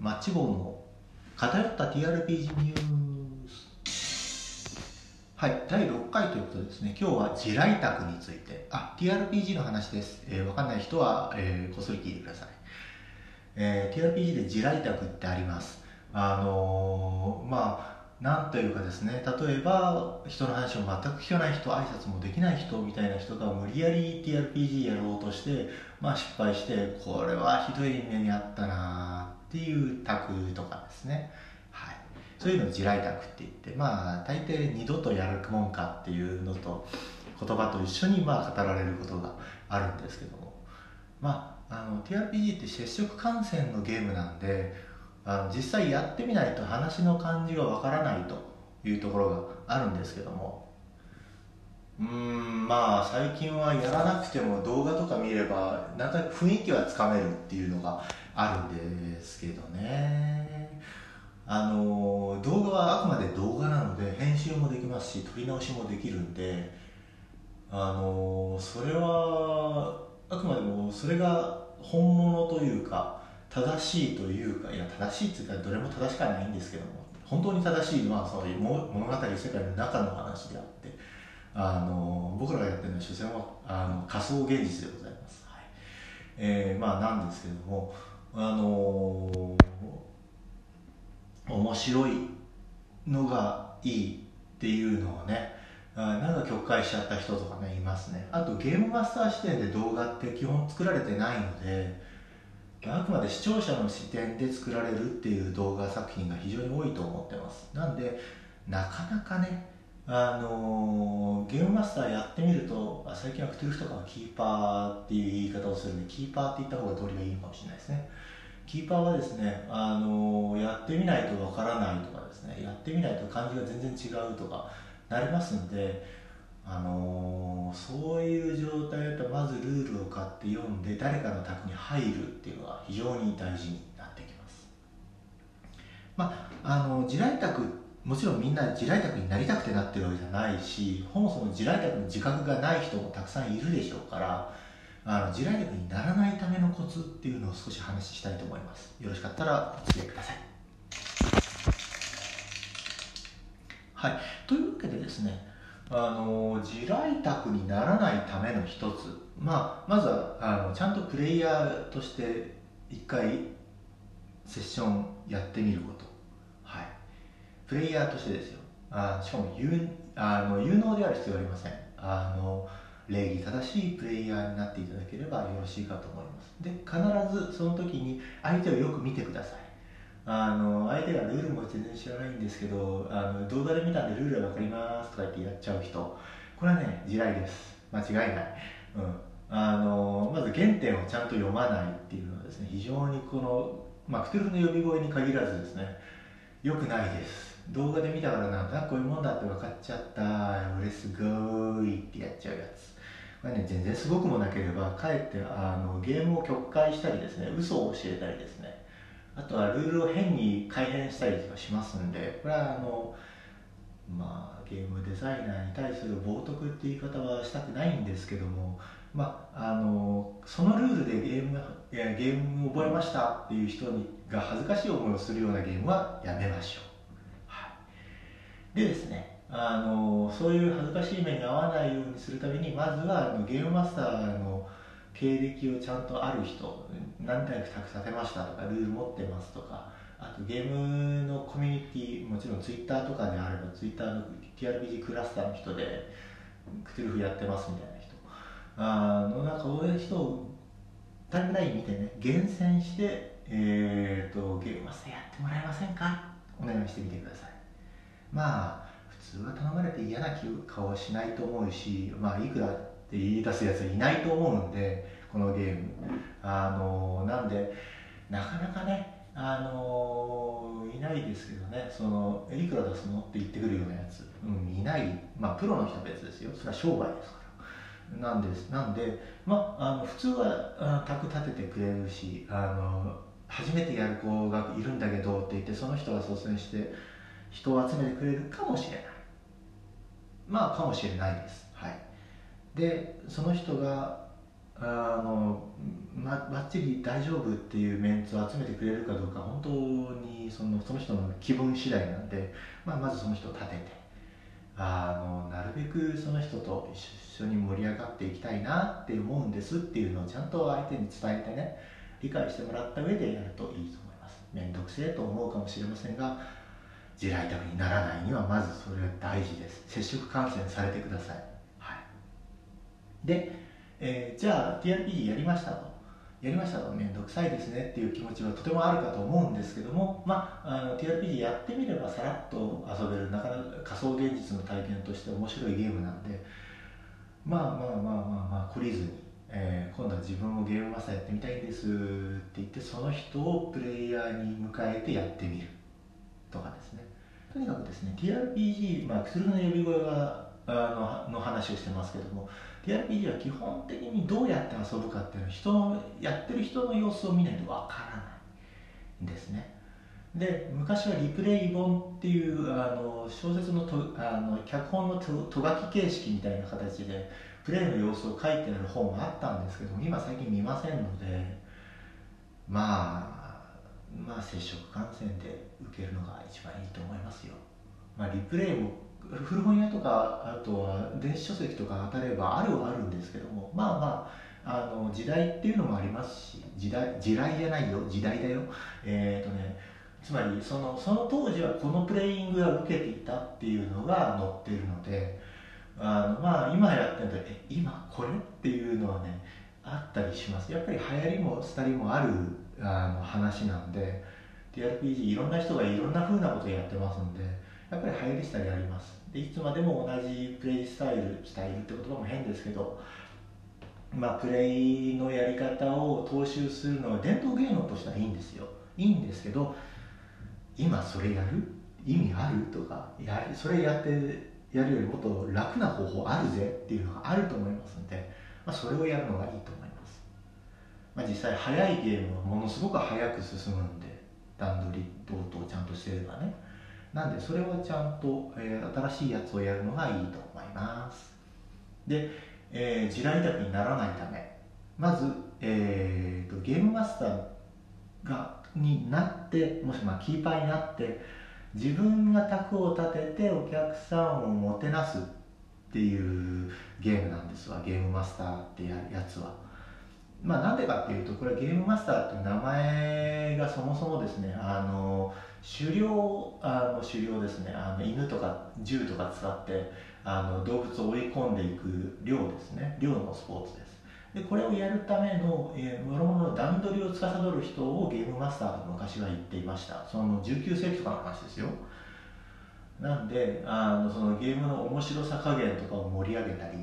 マッチ棒の偏った TRPG ニュース。はい第6回ということでですね今日は地雷卓について。あ TRPG の話です、えー、分かんない人は、えーこっそり聞いてください、えー TRPG で地雷卓ってあります。あのーまあなんというかですね例えば人の話を全く聞かない人挨拶もできない人みたいな人が無理やり TRPG やろうとして、まあ、失敗してこれはひどい目にあったなっていう卓とかですね、はい、そういうのを地雷卓って言ってまあ大抵二度とやるもんかっていうのと言葉と一緒にまあ語られることがあるんですけども。まああの TRPG って接触感染のゲームなんであの実際やってみないと話の感じがわからないというところがあるんですけども。うーんまあ最近はやらなくても動画とか見ればなんとなく雰囲気はつかめるっていうのがあるんですけどね。あの動画はあくまで動画なので編集もできますし撮り直しもできるんであのそれはあくまでもそれが本物というか正しいというかいや正しいっていうかどれも正しくはないんですけども本当に正しいのはそういう物語世界の中の話であってあの僕らがやってるのは所詮はあの仮想現実でございます、はい。えーまあなんですけれどもあの面白いのがいいっていうのをねあなんか曲解しちゃった人とかねいますね。あとゲームマスター視点で動画って基本作られてないのであくまで視聴者の視点で作られるっていう動画作品が非常に多いと思ってます。なんでなかなかねあのーゲームマスターやってみると最近はクトゥルフとかはキーパーっていう言い方をするんでキーパーって言った方が通りがいいのかもしれないですね。キーパーはですね、あのーやってみないとわからないとかですねやってみないと感じが全然違うとかなりますんであのーそういう状態だとまずルールを買って読んで誰かの宅に入るっていうのが非常に大事になってきます。まああの地雷宅もちろんみんな地雷宅になりたくてなってるわけじゃないしそもそも地雷宅の自覚がない人もたくさんいるでしょうからあの地雷宅にならないためのコツっていうのを少し話したいと思います。よろしかったらお付き合いください。はい。というわけでですねあの地雷宅にならないための一つ、まあ、まずはあのちゃんとプレイヤーとして一回セッションやってみること、はい、プレイヤーとしてですよ。あしかも有あの有能である必要はありません。あの礼儀正しいプレイヤーになっていただければよろしいかと思います。で必ずその時に相手をよく見てください。あの相手がルールも全然知らないんですけどあの動画で見たんでルールは分かりますとか言ってやっちゃう人。これはね地雷です。間違いない、うん、あのまず原点をちゃんと読まないっていうのはですね非常にこの、まあ、クトゥルフの呼び声に限らずですね良くないです。動画で見たからなんとなくこういうもんだって分かっちゃった。俺すごいってやっちゃうやつ。これね全然すごくもなければかえってあのゲームを曲解したりですね嘘を教えたりですねあとはルールを変に改変したりとかしますんでこれはあのまあゲームデザイナーに対する冒涜って言い方はしたくないんですけどもまああのそのルールでゲームいやゲーム覚えましたっていう人にが恥ずかしい思いをするようなゲームはやめましょう、はい、でですねあのそういう恥ずかしい目に遭わないようにするためにまずはあのゲームマスターの経歴をちゃんとある人何体か立てましたとかルール持ってますとかあとゲームのコミュニティもちろんツイッターとかであればツイッターの TRPG クラスターの人でクトゥルフやってますみたいな人。あのなんかそういう人をタイムライン見てね厳選して、えー、とゲームマスターやってもらえませんか？お願いしてみてください。まあ普通は頼まれて嫌な顔はしないと思うしまあいくらって言い出すやついないと思うんでこのゲーム。あのなんでなかなかねあのいないですけどね。そのいくら出すのって言ってくるようなやつ、うん、いない。まあプロの人は別ですよ。それは商売ですから。なんです。なんでまああの普通はあ宅立ててくれるしあの初めてやる子がいるんだけどって言ってその人が率先して人を集めてくれるかもしれない。まあかもしれないです。でその人があのまばっちり大丈夫っていうメンツを集めてくれるかどうか本当にそのその人の気分次第なんで、まあ、まずその人を立ててあのなるべくその人と一緒に盛り上がっていきたいなって思うんですっていうのをちゃんと相手に伝えてね理解してもらった上でやるといいと思います。面倒くせえと思うかもしれませんが地雷宅にならないにはまずそれが大事です。接触感染されてください、はい、で、えー、じゃあ TRPG やりましたと。やりましたと。面倒くさいですねっていう気持ちはとてもあるかと思うんですけども、まあ、あの TRPG やってみればさらっと遊べる。なかなか仮想現実の体験として面白いゲームなんで。まあまあまあまあまあ懲りずに、えー、今度は自分もゲームマスターやってみたいんですって言ってその人をプレイヤーに迎えてやってみるとかですね。とにかくですね TRPG、まあ、クスルの呼び声があのの話をしてますけども TRPG は基本的にどうやって遊ぶかっていうのは人のやってる人の様子を見ないとわからないんですね。で昔はリプレイ本っていうあの小説のとあの脚本のととがき形式みたいな形でプレイの様子を書いてある本があったんですけども今最近見ませんのでまあまあ接触感染で受けるのが一番いいと思いますよ、まあ、リプレイも古本屋とかあとは電子書籍とか当たればあるはあるんですけどもまあまああの時代っていうのもありますし時代時代じゃないよ時代だよ。えっ、ー、とねつまりそのその当時はこのプレイングが受けていたっていうのが載ってるのであのまあ今やってるとえ今これっていうのはねあったりします。やっぱり流行りも廃りもあるあの話なんで TRPG いろんな人がいろんな風なことやってますんでやっぱり流行りしたりあります。でいつまでも同じプレイスタイルスタイルって言葉も変ですけどまあプレイのやり方を踏襲するのは伝統芸能としてはいいんですよ。いいんですけど今それやる？意味ある？とかやそれやってやるよりもっと楽な方法あるぜっていうのがあると思いますので、まあ、それをやるのがいいと思います、まあ、実際速いゲームはものすごく速く進むんで段取り等々ちゃんとしてればね。なんでそれはちゃんと、えー、新しいやつをやるのがいいと思います。で、えー、地雷宅にならないためまず、えーと、ゲームマスターがになってもしまあキーパーになって自分が卓を立ててお客さんをもてなすっていうゲームなんですわ。ゲームマスターってややつは。まあなんでかっていうとこれゲームマスターっていう名前がそもそもですねあの狩猟あの狩猟ですねあの犬とか銃とか使ってあの動物を追い込んでいく猟ですね。猟のスポーツです。でこれをやるための、えー、諸々の段取りを司る人をゲームマスターと昔は言っていました。その19世紀とかの話ですよ。なんであのそのゲームの面白さ加減とかを盛り上げたり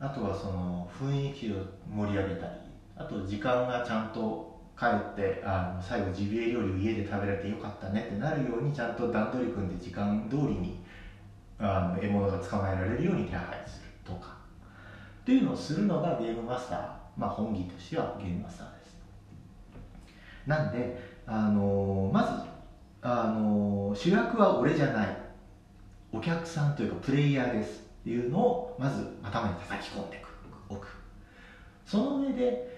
あとはその雰囲気を盛り上げたり。あと時間がちゃんと帰ってあの最後ジビエ料理を家で食べられてよかったねってなるようにちゃんと段取り組んで時間通りにあの獲物が捕まえられるように手配するとか。っていうのをするのがゲームマスター、まあ、本義としてはゲームマスターです。なんで、あのまず、あの主役は俺じゃない。お客さんというかプレイヤーです。っていうのをまず頭に叩き込んでおく。その上で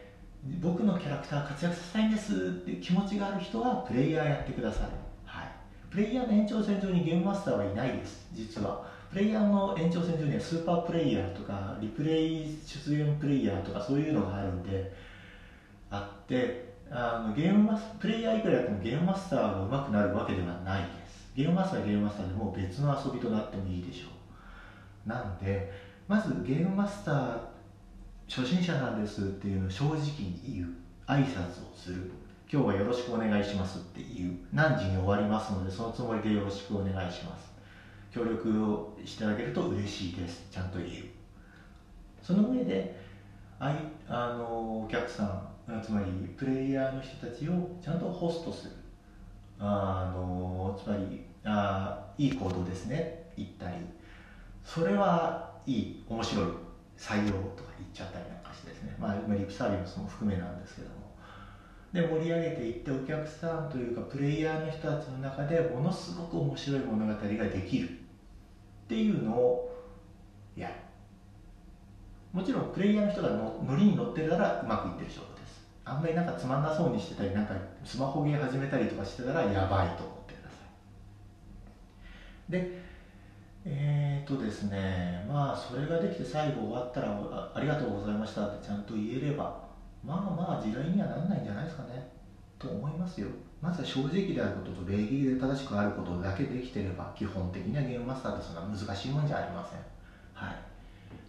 僕のキャラクター活躍させたいんですっていう気持ちがある人はプレイヤーやってください、はい、プレイヤーの延長線上にゲームマスターはいないです実は。プレイヤーの延長線上にはスーパープレイヤーとかリプレイ出演プレイヤーとかそういうのがあるんであってあのゲームマスプレイヤーいくらやってもゲームマスターが上手くなるわけではないです。ゲームマスターはゲームマスターでも別の遊びとなってもいいでしょう。なんでまずゲームマスター初心者なんですっていうのを正直に言う。挨拶をする。今日はよろしくお願いしますっていう。何時に終わりますのでそのつもりでよろしくお願いします。協力をしていただけると嬉しいです。ちゃんと言う。その上であいあのお客さんつまりプレイヤーの人たちをちゃんとホストする。あのつまりあいい行動ですね。言ったりそれはいい。面白い。採用とか言っちゃったりなんかしてですね、まあ、リプサービスも含めなんですけども。で盛り上げていってお客さんというかプレイヤーの人たちの中でものすごく面白い物語ができるっていうのをやる。もちろんプレイヤーの人がのノリに乗ってるならうまくいってる証拠です。あんまりなんかつまんなそうにしてたりなんかスマホゲー始めたりとかしてたらやばいと思ってください。でえーとですねまあそれができて最後終わったらあありがとうございましたってちゃんと言えればまあまあ地雷にはならないんじゃないですかねと思いますよ。まずは正直であることと礼儀で正しくあることだけできてれば基本的にはゲームマスターってそんな難しいもんじゃありません。はい。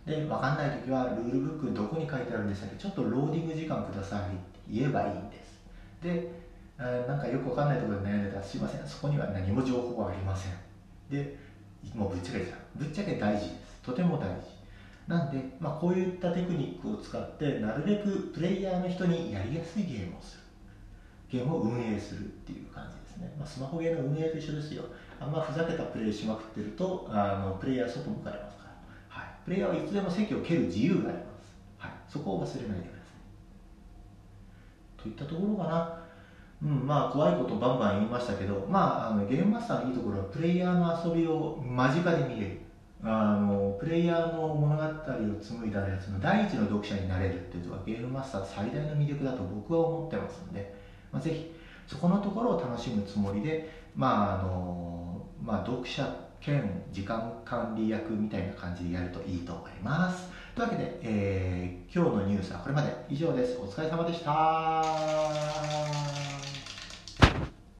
で分かんない時はルールブックどこに書いてあるんでしたっけちょっとローディング時間くださいって言えばいいんです。でなんかよく分かんないところで悩んでたらすいませんそこには何も情報はありません。でもうぶっちゃけちゃうぶっちゃけ大事。ですとても大事。なんで、まあ、こういったテクニックを使ってなるべくプレイヤーの人にやりやすいゲームをする。ゲームを運営するっていう感じですね、まあ、スマホゲームの運営と一緒ですよ。あんまふざけたプレイしまくってるとあのプレイヤー外向かれますから、はい、プレイヤーはいつでも席を蹴る自由があります、はい、そこを忘れないでください。といったところかな。うんまあ怖いことバンバン言いましたけど、まあ、あのゲームマスターのいいところはプレイヤーの遊びを間近で見れる。あのプレイヤーの物語を紡いだやつの第一の読者になれるっていうのがゲームマスター最大の魅力だと僕は思ってますので、まあ、ぜひそこのところを楽しむつもりで、まああのまあ、読者兼時間管理役みたいな感じでやるといいと思います。というわけで、えー、今日のニュースはこれまで以上です。お疲れ様でした。